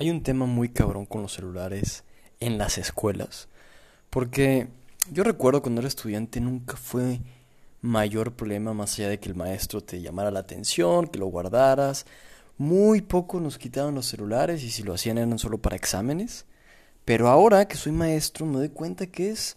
Hay un tema muy cabrón con los celulares en las escuelas. Porque yo recuerdo cuando era estudiante nunca fue mayor problema más allá de que el maestro te llamara la atención, que lo guardaras. Muy poco nos quitaban los celulares y si lo hacían eran solo para exámenes. Pero ahora que soy maestro me doy cuenta que es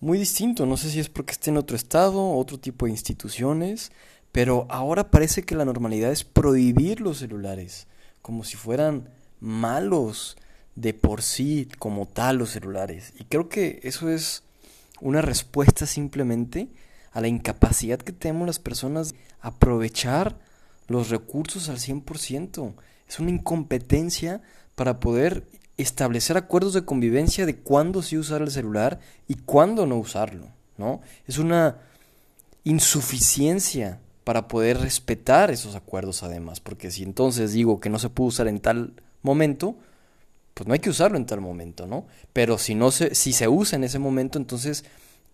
muy distinto. No sé si es porque esté en otro estado, otro tipo de instituciones, pero ahora parece que la normalidad es prohibir los celulares, como si fueran malos de por sí como tal los celulares. Y creo que eso es una respuesta simplemente a la incapacidad que tenemos las personas de aprovechar los recursos al 100%. Es una incompetencia para poder establecer acuerdos de convivencia de cuándo sí usar el celular y cuándo no usarlo, ¿no? Es una insuficiencia para poder respetar esos acuerdos además, porque si entonces digo que no se puede usar en tal momento, pues no hay que usarlo en tal momento, ¿no? Pero si no se, si se usa en ese momento, entonces,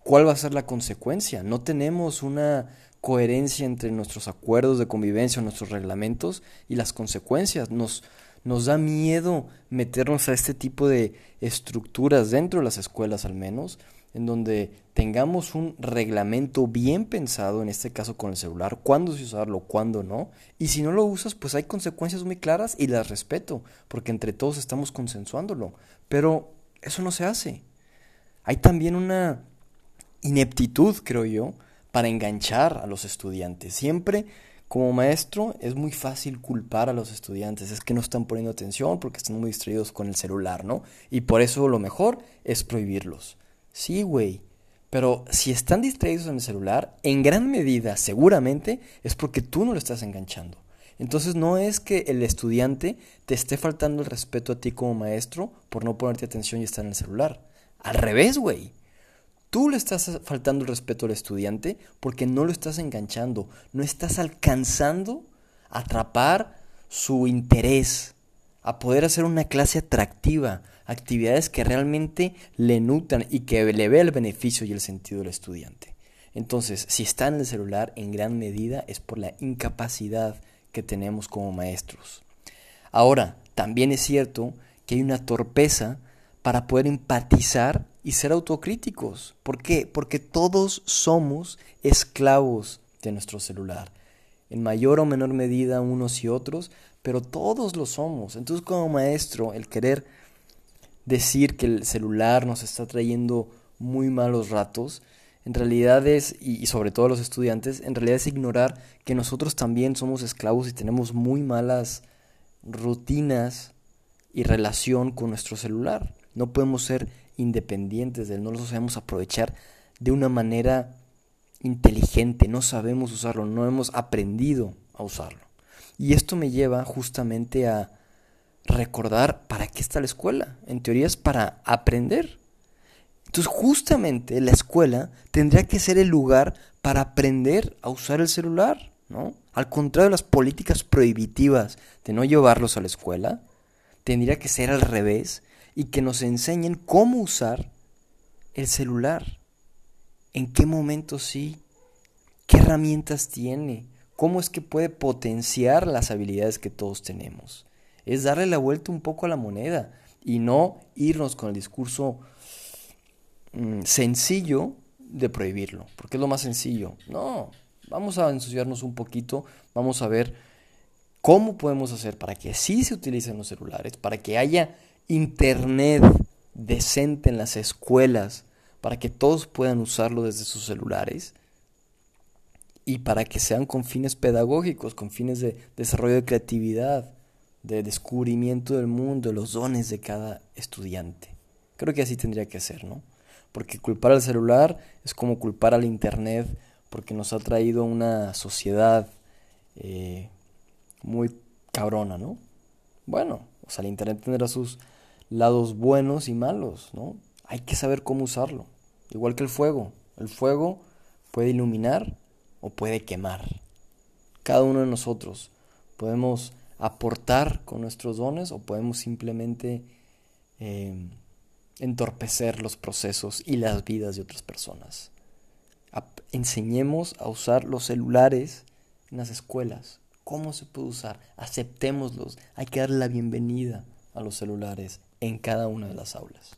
¿cuál va a ser la consecuencia? No tenemos una coherencia entre nuestros acuerdos de convivencia, nuestros reglamentos y las consecuencias. Nos, nos da miedo meternos a este tipo de estructuras dentro de las escuelas al menos, en donde tengamos un reglamento bien pensado, en este caso con el celular, cuándo se usarlo, cuándo no. Y si no lo usas, pues hay consecuencias muy claras y las respeto, porque entre todos estamos consensuándolo. Pero eso no se hace. Hay también una ineptitud, creo yo, para enganchar a los estudiantes. Siempre como maestro es muy fácil culpar a los estudiantes, es que no están poniendo atención porque están muy distraídos con el celular, ¿no? Y por eso lo mejor es prohibirlos. Sí, güey. Pero si están distraídos en el celular, en gran medida, seguramente, es porque tú no lo estás enganchando. Entonces no es que el estudiante te esté faltando el respeto a ti como maestro por no ponerte atención y estar en el celular. Al revés, güey. Tú le estás faltando el respeto al estudiante porque no lo estás enganchando, no estás alcanzando a atrapar su interés, a poder hacer una clase atractiva, actividades que realmente le nutran y que le vea el beneficio y el sentido del estudiante. Entonces, si está en el celular, en gran medida es por la incapacidad que tenemos como maestros. Ahora, también es cierto que hay una torpeza para poder empatizar y ser autocríticos. ¿Por qué? Porque todos somos esclavos de nuestro celular. En mayor o menor medida unos y otros, pero todos lo somos. Entonces como maestro, el querer decir que el celular nos está trayendo muy malos ratos, en realidad es, y, sobre todo los estudiantes, en realidad es ignorar que nosotros también somos esclavos y tenemos muy malas rutinas y relación con nuestro celular. No podemos ser independientes de él, no lo sabemos aprovechar de una manera inteligente, no sabemos usarlo, no hemos aprendido a usarlo. Y esto me lleva justamente a recordar para qué está la escuela. En teoría es para aprender. Entonces justamente la escuela tendría que ser el lugar para aprender a usar el celular, ¿no? Al contrario de las políticas prohibitivas de no llevarlos a la escuela, tendría que ser al revés y que nos enseñen cómo usar el celular. En qué momento sí, qué herramientas tiene, cómo es que puede potenciar las habilidades que todos tenemos es darle la vuelta un poco a la moneda y no irnos con el discurso mm, sencillo de prohibirlo, porque es lo más sencillo. No, vamos a ensuciarnos un poquito, vamos a ver cómo podemos hacer para que sí se utilicen los celulares, para que haya internet decente en las escuelas, para que todos puedan usarlo desde sus celulares y para que sean con fines pedagógicos, con fines de desarrollo de creatividad, de descubrimiento del mundo, los dones de cada estudiante. Creo que así tendría que ser, ¿no? Porque culpar al celular es como culpar al Internet porque nos ha traído una sociedad eh, muy cabrona, ¿no? Bueno, o sea, el Internet tendrá sus lados buenos y malos, ¿no? Hay que saber cómo usarlo. Igual que el fuego. El fuego puede iluminar o puede quemar. Cada uno de nosotros podemos aportar con nuestros dones o podemos simplemente em, entorpecer los procesos y las vidas de otras personas. enseñemos a usar los celulares en las escuelas. ¿Cómo se puede usar? Aceptémoslos. Hay que darle la bienvenida a los celulares en cada una de las aulas.